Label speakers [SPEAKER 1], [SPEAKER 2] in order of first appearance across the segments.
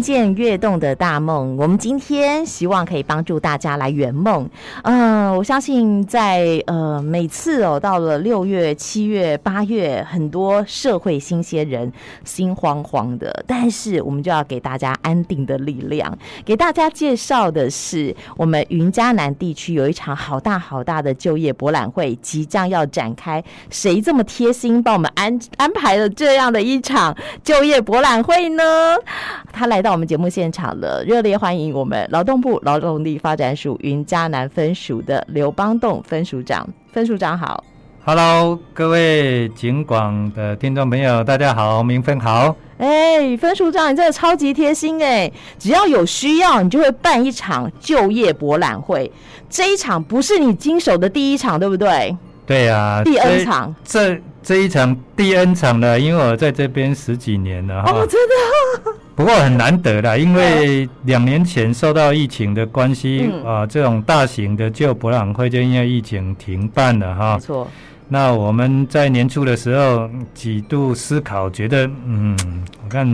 [SPEAKER 1] 见跃动的大梦，我们今天希望可以帮助大家来圆梦。嗯、我相信在呃每次哦到了六月、七月、八月，很多社会新鲜人心慌慌的，但是我们就要给大家安定的力量。给大家介绍的是，我们云嘉南地区有一场好大好大的就业博览会即将要展开。谁这么贴心帮我们安安排了这样的一场就业博览会呢？他来。到们节目现场了，热烈欢迎我们劳动部劳动力发展署云嘉南分署的刘邦栋分署长。分署长好
[SPEAKER 2] ，Hello，各位警广的听众朋友，大家好，明分好。
[SPEAKER 1] 哎，分署长，你真的超级贴心哎！只要有需要，你就会办一场就业博览会。这一场不是你经手的第一场，对不对？
[SPEAKER 2] 对呀，
[SPEAKER 1] 第 N 场。
[SPEAKER 2] 这这一场第 N 场了，因为我在这边十几年了哈。
[SPEAKER 1] 哦，真的。
[SPEAKER 2] 不过很难得啦，因为两年前受到疫情的关系啊、嗯呃，这种大型的旧博览会就因为疫情停办了哈。
[SPEAKER 1] 没错。
[SPEAKER 2] 那我们在年初的时候几度思考，觉得嗯，我看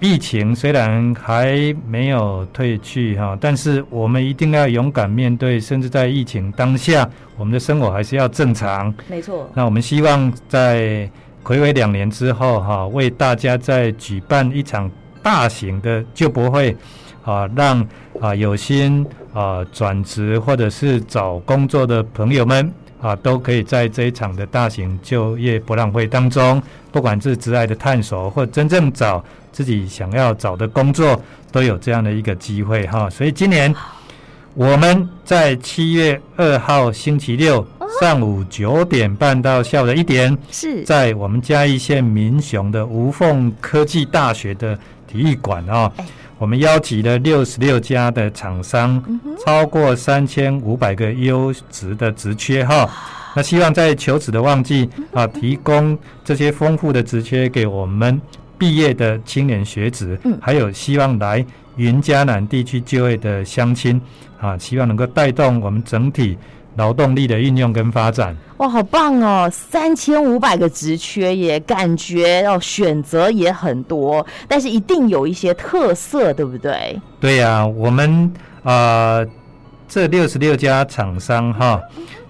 [SPEAKER 2] 疫情虽然还没有退去哈，但是我们一定要勇敢面对，甚至在疫情当下，我们的生活还是要正常。
[SPEAKER 1] 没错。
[SPEAKER 2] 那我们希望在暌违两年之后哈，为大家再举办一场。大型的就博会，啊，让啊有心啊转职或者是找工作的朋友们啊，都可以在这一场的大型就业博览会当中，不管是职涯的探索或真正找自己想要找的工作，都有这样的一个机会哈。所以今年我们在七月二号星期六上午九点半到下午的一点，
[SPEAKER 1] 是在
[SPEAKER 2] 我们嘉义县民雄的无缝科技大学的。体育馆啊，我们邀集了六十六家的厂商，超过三千五百个优质的职缺哈。那希望在求职的旺季啊，提供这些丰富的职缺给我们毕业的青年学子，还有希望来云嘉南地区就业的乡亲啊，希望能够带动我们整体。劳动力的运用跟发展，
[SPEAKER 1] 哇，好棒哦！三千五百个职缺也感觉哦，选择也很多，但是一定有一些特色，对不对？
[SPEAKER 2] 对呀、啊，我们啊、呃，这六十六家厂商哈，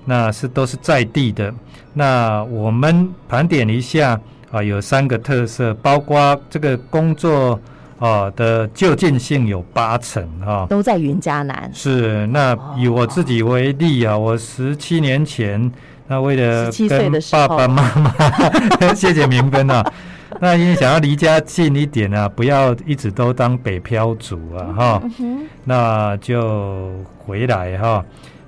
[SPEAKER 2] 那是都是在地的。那我们盘点一下啊、呃，有三个特色，包括这个工作。啊的就近性有八成啊，
[SPEAKER 1] 都在云嘉南。
[SPEAKER 2] 是，那以我自己为例啊，我十七年前那为了跟爸爸妈妈，谢谢明芬啊，那因为想要离家近一点啊，不要一直都当北漂族啊哈，那就回来哈。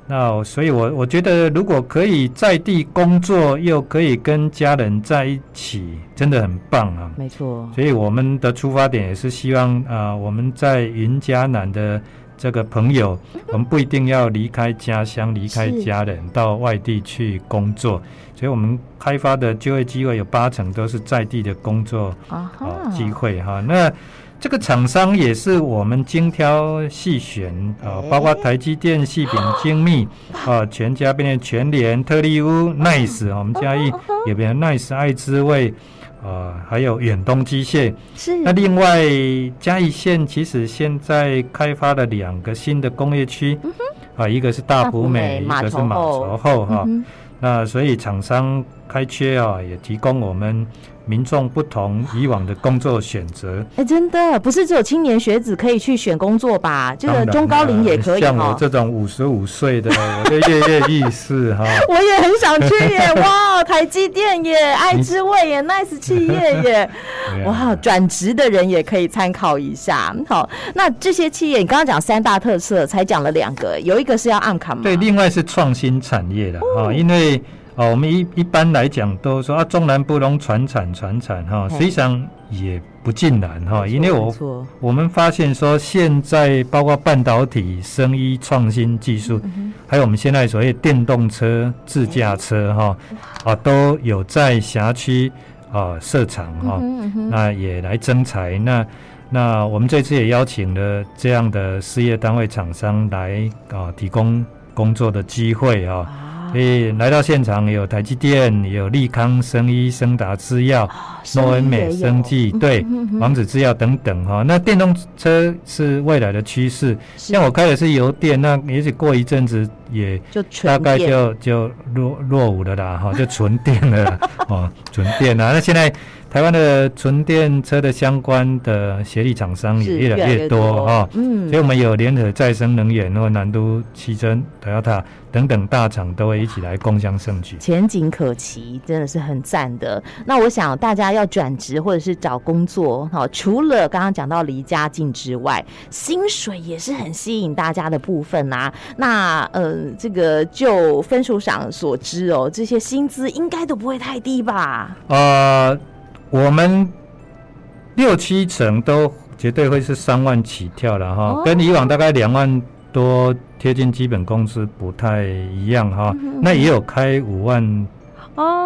[SPEAKER 2] 那所以我，我我觉得，如果可以在地工作，又可以跟家人在一起，真的很棒啊！
[SPEAKER 1] 没错。所
[SPEAKER 2] 以，我们的出发点也是希望啊、呃，我们在云嘉南的这个朋友，我们不一定要离开家乡、离开家人到外地去工作。所以我们开发的就业机会有八成都是在地的工作啊机会哈。那这个厂商也是我们精挑细选啊，包括台积电、细品精密啊，全家变成全联、特力屋、Nice，我们嘉义也变成 Nice 爱滋味啊，还有远东机械。是。那另外嘉义县其实现在开发了两个新的工业区，啊，一个是大埔美，一个是马稠后哈。那所以厂商开缺啊，也提供我们。民众不同以往的工作选择，
[SPEAKER 1] 哎，真的不是只有青年学子可以去选工作吧？这个中高龄也可以。
[SPEAKER 2] 像我这种五十五岁的，我就跃跃欲试哈。
[SPEAKER 1] 我也很想去耶！哇，台积电耶，爱之味耶，nice 企业耶！哇，转职的人也可以参考一下。好，那这些企业，你刚刚讲三大特色，才讲了两个，有一个是要按卡吗？
[SPEAKER 2] 对，另外是创新产业的啊，因为。哦，我们一一般来讲都说啊，中南部拢传产传产哈，实际上也不尽然哈，因为我我们发现说，现在包括半导体、生医创新技术，还有我们现在所谓电动车、自驾车哈，啊都有在辖区啊设厂哈，那也来征才，那那我们这次也邀请了这样的事业单位厂商来啊提供工作的机会啊。所以来到现场有台积电，有利康生医、生达制药、诺恩美生技，对，王子制药等等哈。那电动车是未来的趋势，像我开的是油电，那也许过一阵子也大概就就落落伍了啦哈，就纯电了 哦，纯电啊。那现在。台湾的纯电车的相关的协力厂商也越来越多哈，嗯，所以我们有联合再生能源或南都汽车、Toyota 等等大厂都会一起来共襄盛举，
[SPEAKER 1] 前景可期，真的是很赞的。那我想大家要转职或者是找工作，哈，除了刚刚讲到离家近之外，薪水也是很吸引大家的部分啊。那呃，这个就分数上所知哦，这些薪资应该都不会太低吧？
[SPEAKER 2] 呃。我们六七成都绝对会是三万起跳了哈，跟以往大概两万多贴近基本工资不太一样哈。那也有开五万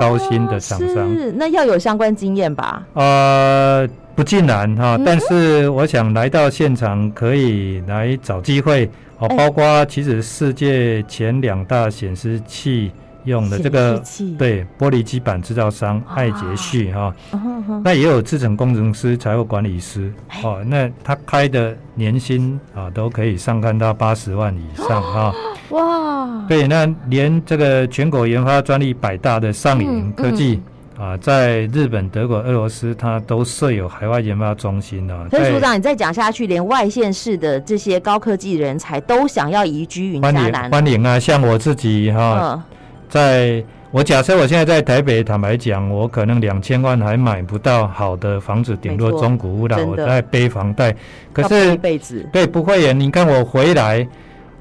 [SPEAKER 2] 高薪的厂商，
[SPEAKER 1] 哦，是那要有相关经验吧？
[SPEAKER 2] 呃，不尽然哈，但是我想来到现场可以来找机会哦，包括其实世界前两大显示器。用的这个对玻璃基板制造商爱杰旭哈，那也有制成工程师、财务管理师哦，那他开的年薪啊都可以上看到八十万以上 哈。哇！对，那连这个全国研发专利百大的上影科技啊，在日本、德国、俄罗斯，它都设有海外研发中心啊。
[SPEAKER 1] 所以署长，你再讲下去，连外县市的这些高科技人才都想要移居云嘉南。
[SPEAKER 2] 欢迎啊，像我自己哈。在我假设我现在在台北，坦白讲，我可能两千万还买不到好的房子，顶多中古屋了。我在背房贷，可是对不会耶。你看我回来，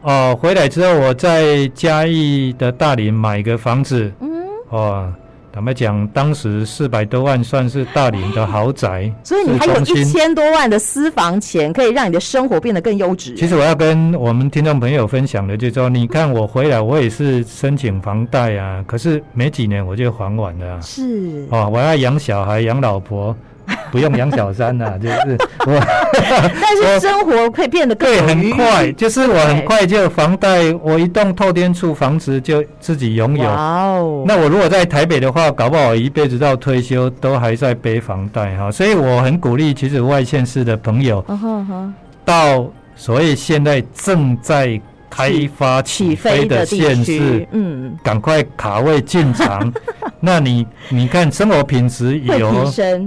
[SPEAKER 2] 哦，回来之后我在嘉义的大林买个房子，嗯，哦。坦白讲，当时四百多万算是大林的豪宅，
[SPEAKER 1] 所以你还有一千多万的私房钱，可以让你的生活变得更优质。
[SPEAKER 2] 其实我要跟我们听众朋友分享的，就是说，你看我回来，我也是申请房贷啊，可是没几年我就还完了。
[SPEAKER 1] 是
[SPEAKER 2] 哦，我要养小孩，养老婆。不用养小三呐，就是我，
[SPEAKER 1] 但是生活会变得更
[SPEAKER 2] 对，很快，就是我很快就房贷，我一栋透天处房子就自己拥有。哦，那我如果在台北的话，搞不好一辈子到退休都还在背房贷哈，所以我很鼓励，其实外县市的朋友，到所谓现在正在。开发起飞的县市，嗯，赶快卡位进场。那你你看，生活品质有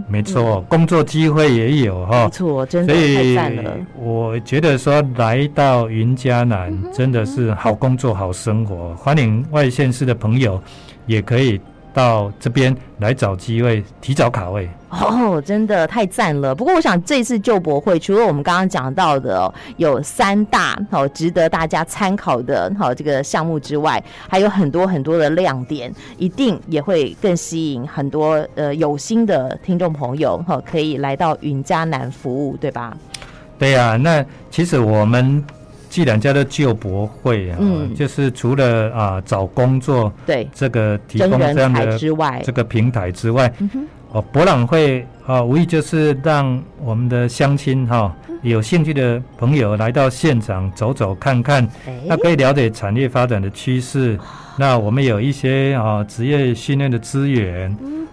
[SPEAKER 2] 没错，工作机会也有哈，没错，真的太赞了。所以我觉得说，来到云嘉南真的是好工作、好生活，欢迎外县市的朋友也可以。到这边来找机会，提早卡位
[SPEAKER 1] 哦，真的太赞了。不过，我想这次旧博会除了我们刚刚讲到的、哦、有三大好值得大家参考的好这个项目之外，还有很多很多的亮点，一定也会更吸引很多呃有心的听众朋友哈，可以来到云嘉南服务，对吧？
[SPEAKER 2] 对呀、啊，那其实我们。既然叫做就博会啊，嗯、就是除了啊找工作对。这个提供这样的这个平台之外，哦、嗯、博览会啊无疑就是让我们的乡亲哈、啊、有兴趣的朋友来到现场走走看看，那可以了解产业发展的趋势。那我们有一些啊职业训练的资源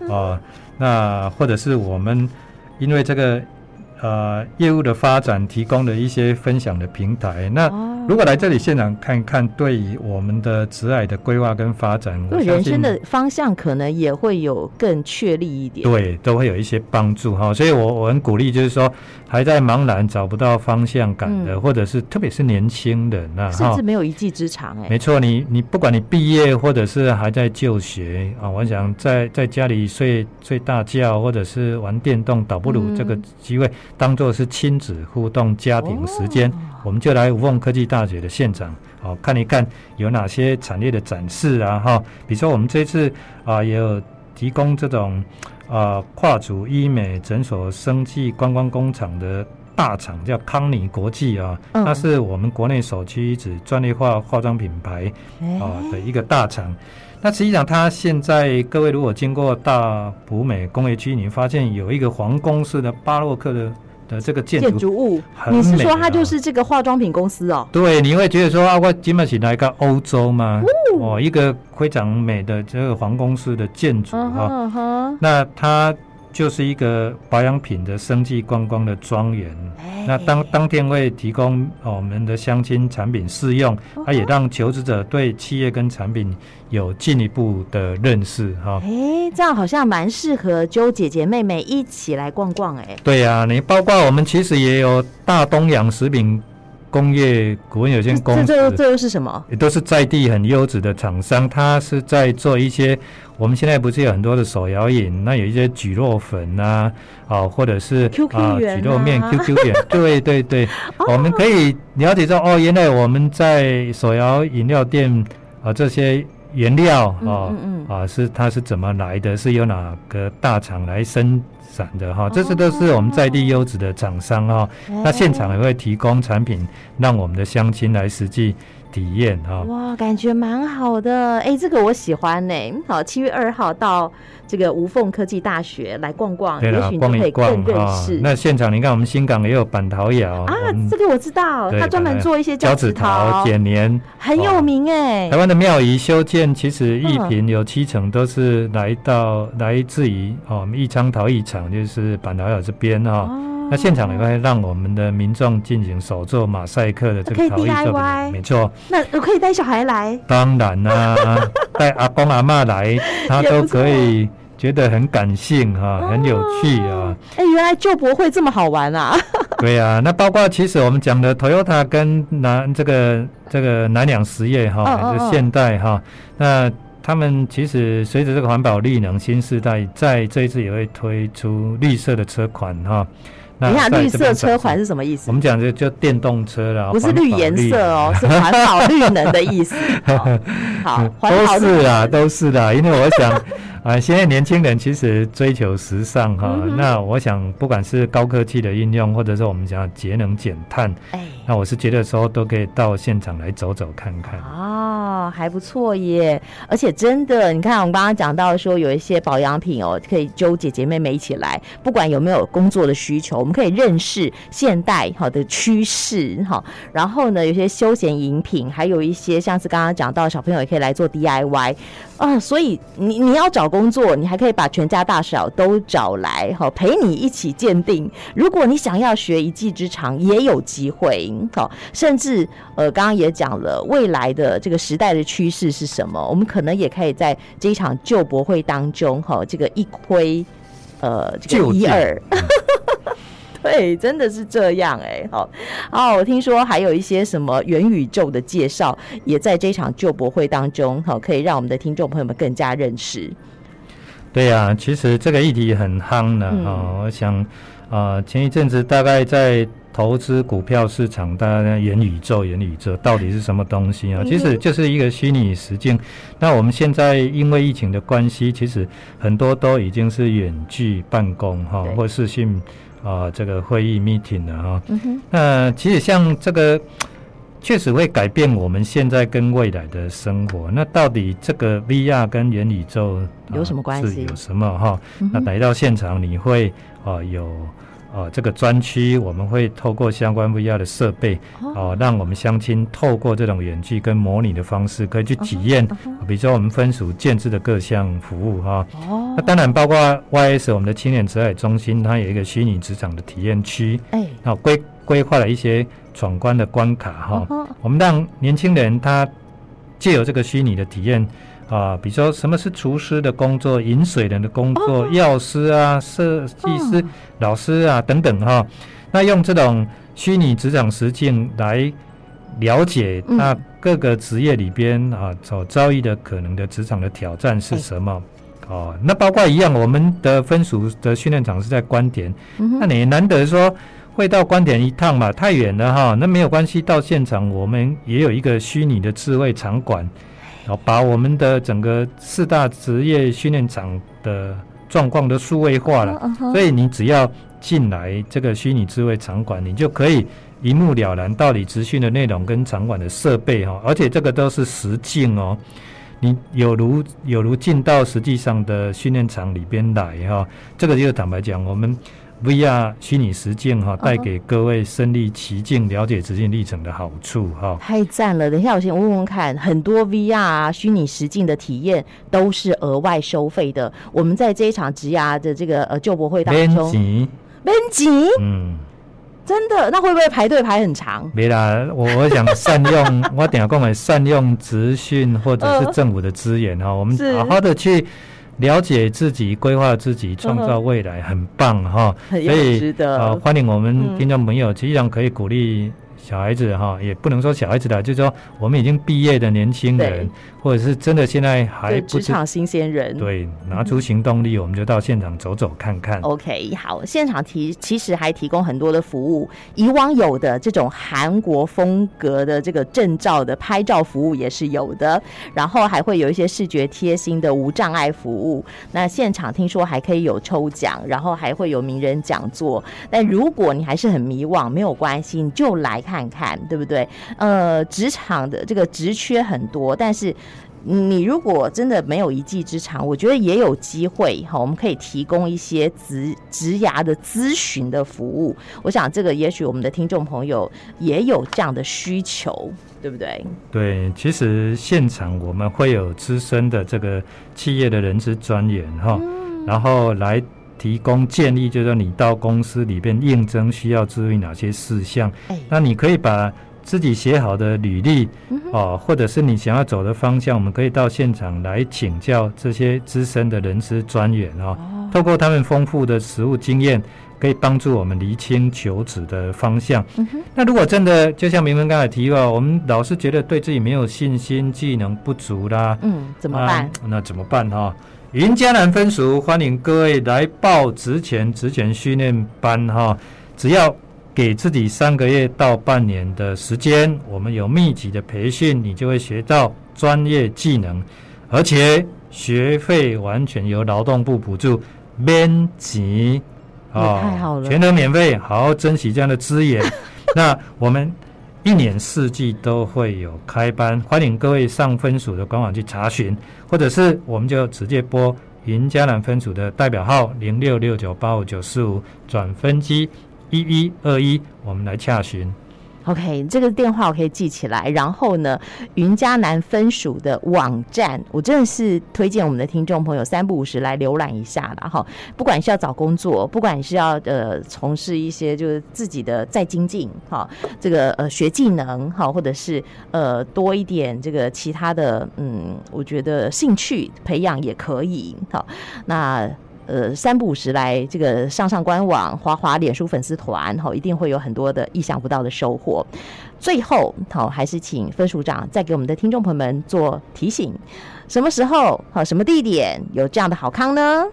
[SPEAKER 2] 啊，那或者是我们因为这个。呃，业务的发展提供的一些分享的平台。那如果来这里现场看一看，对于我们的职涯的规划跟发展，
[SPEAKER 1] 对人生的方向可能也会有更确立一点。
[SPEAKER 2] 对，都会有一些帮助哈。所以我我很鼓励，就是说还在茫然找不到方向感的，嗯、或者是特别是年轻人啊，
[SPEAKER 1] 甚至没有一技之长哎。
[SPEAKER 2] 没错，你你不管你毕业或者是还在就学啊，我想在在家里睡睡大觉，或者是玩电动，倒不如这个机会。当做是亲子互动、家庭时间，我们就来无缝科技大学的现场，哦，看一看有哪些产业的展示啊，哈，比如说我们这次啊也有提供这种啊跨足医美诊所、生技观光工厂的大厂，叫康尼国际啊，那是我们国内首屈一指专业化化妆品牌啊的一个大厂。那实际上，它现在各位如果经过大埔美工业区，你发现有一个皇宫式的巴洛克的的这个建筑
[SPEAKER 1] 物，你是说它就是这个化妆品公司哦？
[SPEAKER 2] 对，你会觉得说啊，我今麦是来个欧洲嘛？哦，一个非常美的这个皇宫式的建筑哈，那它。就是一个保养品的生计观光的庄园，那当当天会提供我们的相亲产品试用，它也让求职者对企业跟产品有进一步的认识哈。
[SPEAKER 1] 哎，这样好像蛮适合揪姐姐妹妹一起来逛逛哎。
[SPEAKER 2] 对呀，你包括我们其实也有大东洋食品。工业股份有限公司，
[SPEAKER 1] 这这这又是什么？
[SPEAKER 2] 也都是在地很优质的厂商，他是在做一些。我们现在不是有很多的手摇饮，那有一些蒟蒻粉啊，啊，或者是啊蒟蒻面、QQ 点，对对对，我们可以了解到哦，原来我们在手摇饮料店啊这些原料啊嗯嗯嗯啊是它是怎么来的？是由哪个大厂来生？散的哈，这些都是我们在地优质的厂商哈。那现场也会提供产品，让我们的乡亲来实际体验哈。
[SPEAKER 1] 哇，感觉蛮好的，哎，这个我喜欢呢。好，七月二号到这个无缝科技大学来逛逛，
[SPEAKER 2] 对啦，逛一逛哈。那现场你看，我们新港也有板桃窑
[SPEAKER 1] 啊，这个我知道，他专门做一些交趾陶、
[SPEAKER 2] 剪黏，
[SPEAKER 1] 很有名哎。
[SPEAKER 2] 台湾的庙宇修建，其实艺品有七成都是来到来自于哦，我们义昌陶艺厂，就是板桃窑这边哈。那现场也会让我们的民众进行手做马赛克的这个陶艺作品，没错。
[SPEAKER 1] 那我可以带小孩来？
[SPEAKER 2] 当然啦，带阿公阿妈来，他都可以。觉得很感性哈，很有趣啊！
[SPEAKER 1] 哎、哦，原来旧博会这么好玩啊！
[SPEAKER 2] 对啊，那包括其实我们讲的 Toyota 跟南这个这个南两实业哈，还是现代哈，那他们其实随着这个环保绿能新时代，在这一次也会推出绿色的车款哈。
[SPEAKER 1] 你看绿色车款是什么意思？
[SPEAKER 2] 我们讲的就电动车了，
[SPEAKER 1] 不是绿颜色哦，是环保绿能的意思。好，
[SPEAKER 2] 都是啊，都是的，因为我想。啊，现在年轻人其实追求时尚哈，嗯、那我想不管是高科技的应用，或者是我们讲节能减碳，哎，那我是觉得说都可以到现场来走走看看。
[SPEAKER 1] 哦，还不错耶！而且真的，你看我们刚刚讲到说有一些保养品哦，可以揪姐姐妹妹一起来，不管有没有工作的需求，我们可以认识现代好的趋势哈。然后呢，有些休闲饮品，还有一些像是刚刚讲到小朋友也可以来做 DIY 啊。所以你你要找。工作，你还可以把全家大小都找来，好陪你一起鉴定。如果你想要学一技之长，也有机会。好，甚至呃，刚刚也讲了，未来的这个时代的趋势是什么？我们可能也可以在这一场旧博会当中，哈，这个一窥呃，这个一二。对，真的是这样哎，好，哦，我听说还有一些什么元宇宙的介绍，也在这场旧博会当中，好，可以让我们的听众朋友们更加认识。
[SPEAKER 2] 对呀、啊，其实这个议题很夯的啊、嗯哦。我想啊、呃，前一阵子大概在投资股票市场，大家元宇宙，元宇宙到底是什么东西啊？其实就是一个虚拟实境。那我们现在因为疫情的关系，其实很多都已经是远距办公哈，对或视讯啊这个会议 meeting 了哈。嗯、哼那其实像这个。确实会改变我们现在跟未来的生活。那到底这个 VR 跟元宇宙
[SPEAKER 1] 有什么关系？
[SPEAKER 2] 是有什么哈？那来到现场你会啊有啊这个专区，我们会透过相关 VR 的设备啊，让我们乡亲透过这种远距跟模拟的方式，可以去体验。比如说我们分属建制的各项服务哈。哦。那当然包括 YS 我们的青年职海中心，它有一个虚拟职场的体验区。哎。那规规划了一些。闯关的关卡哈，我们让年轻人他借由这个虚拟的体验啊，比如说什么是厨师的工作、饮水人的工作、药师啊、设计师、老师啊等等哈，那用这种虚拟职场实境来了解那各个职业里边啊所遭遇的可能的职场的挑战是什么哦、啊，那包括一样，我们的分属的训练场是在关田，那你难得说。会到关田一趟嘛，太远了哈，那没有关系，到现场我们也有一个虚拟的智慧场馆，然后把我们的整个四大职业训练场的状况都数位化了，所以你只要进来这个虚拟智慧场馆，你就可以一目了然到底职训的内容跟场馆的设备哈，而且这个都是实境哦，你有如有如进到实际上的训练场里边来哈，这个就坦白讲我们。VR 虚拟实境哈，带给各位身历其境、了解执行历程的好处哈。
[SPEAKER 1] 太赞了！等一下，我先问问看，很多 VR 啊虚拟实境的体验都是额外收费的。我们在这一场职涯的这个呃就博会当中，编辑，嗯，真的？那会不会排队排很长？
[SPEAKER 2] 没啦，我我想善用，我等下讲来善用职训或者是政府的资源哈，呃、我们好好的去。了解自己，规划自己，创造未来，很棒哈！所以，呃，欢迎我们听众朋友，实际上可以鼓励。小孩子哈，也不能说小孩子的，就是说我们已经毕业的年轻人，或者是真的现在还不
[SPEAKER 1] 职场新鲜人，
[SPEAKER 2] 对，拿出行动力，我们就到现场走走看看。
[SPEAKER 1] OK，好，现场提其实还提供很多的服务，以往有的这种韩国风格的这个证照的拍照服务也是有的，然后还会有一些视觉贴心的无障碍服务。那现场听说还可以有抽奖，然后还会有名人讲座。但如果你还是很迷惘，没有关系，你就来看。看看对不对？呃，职场的这个职缺很多，但是你如果真的没有一技之长，我觉得也有机会哈。我们可以提供一些职职涯的咨询的服务。我想这个也许我们的听众朋友也有这样的需求，对不对？
[SPEAKER 2] 对，其实现场我们会有资深的这个企业的人资专员哈，嗯、然后来。提供建议，就是说你到公司里边应征需要注意哪些事项。哎、那你可以把自己写好的履历，嗯、哦，或者是你想要走的方向，我们可以到现场来请教这些资深的人资专员哦。哦透过他们丰富的实务经验，可以帮助我们厘清求职的方向。嗯、那如果真的就像明文刚才提到，我们老是觉得对自己没有信心，技能不足啦，
[SPEAKER 1] 嗯，怎么办？
[SPEAKER 2] 啊、那怎么办哈、哦？云嘉南分署欢迎各位来报职前职前训练班哈，只要给自己三个月到半年的时间，我们有密集的培训，你就会学到专业技能，而且学费完全由劳动部补助，免钱
[SPEAKER 1] 啊，太好了，
[SPEAKER 2] 全都免费，好好珍惜这样的资源。那我们。一年四季都会有开班，欢迎各位上分署的官网去查询，或者是我们就直接拨云嘉南分署的代表号零六六九八五九四五转分机一一二一，我们来洽询。
[SPEAKER 1] OK，这个电话我可以记起来。然后呢，云嘉南分署的网站，我真的是推荐我们的听众朋友三不五时来浏览一下啦。哈。不管是要找工作，不管是要呃从事一些就是自己的再精进哈，这个呃学技能哈，或者是呃多一点这个其他的嗯，我觉得兴趣培养也可以。哈，那。呃，三不五时来这个上上官网、滑滑脸书粉丝团，哈，一定会有很多的意想不到的收获。最后，好，还是请分署长再给我们的听众朋友们做提醒：什么时候、好什么地点有这样的好康呢？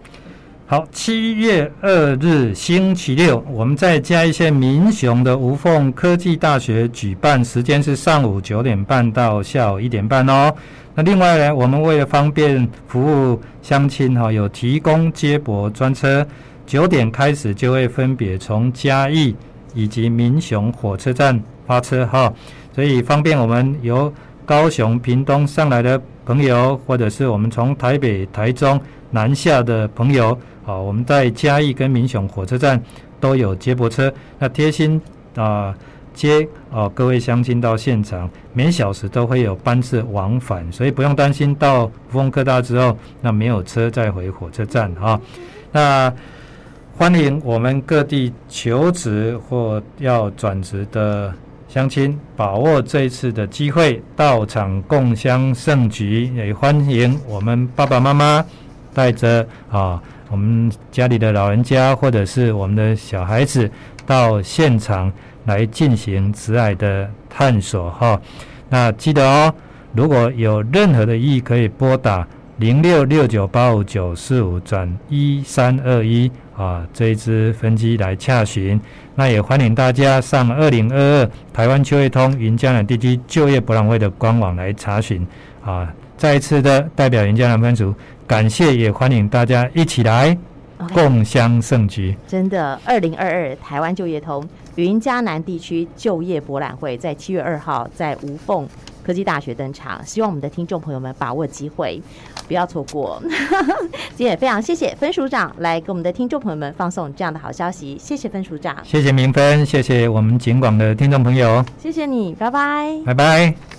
[SPEAKER 2] 好，七月二日星期六，我们在嘉义县民雄的无缝科技大学举办，时间是上午九点半到下午一点半哦。那另外呢，我们为了方便服务乡亲哈，有提供接驳专车，九点开始就会分别从嘉义以及民雄火车站发车哈，所以方便我们由高雄、屏东上来的朋友，或者是我们从台北、台中南下的朋友，好，我们在嘉义跟民雄火车站都有接驳车，那贴心啊。接哦，各位乡亲到现场，每小时都会有班次往返，所以不用担心到吴凤科大之后，那没有车再回火车站哈、那欢迎我们各地求职或要转职的乡亲，把握这一次的机会到场共襄盛举，也欢迎我们爸爸妈妈带着啊，我们家里的老人家或者是我们的小孩子到现场。来进行职涯的探索哈，那记得哦，如果有任何的意义，可以拨打零六六九八五九四五转一三二一啊，这一支分机来洽询。那也欢迎大家上二零二二台湾就业通云嘉南地区就业博览会的官网来查询啊。再一次的代表云嘉南分组感谢，也欢迎大家一起来共襄盛
[SPEAKER 1] 举。真的，二零二二台湾就业通云嘉南地区就业博览会在七月二号在无缝科技大学登场，希望我们的听众朋友们把握机会，不要错过。今天也非常谢谢分署长来给我们的听众朋友们放送这样的好消息，谢谢分署长，
[SPEAKER 2] 谢谢明芬，谢谢我们警广的听众朋友，
[SPEAKER 1] 谢谢你，拜拜，
[SPEAKER 2] 拜拜。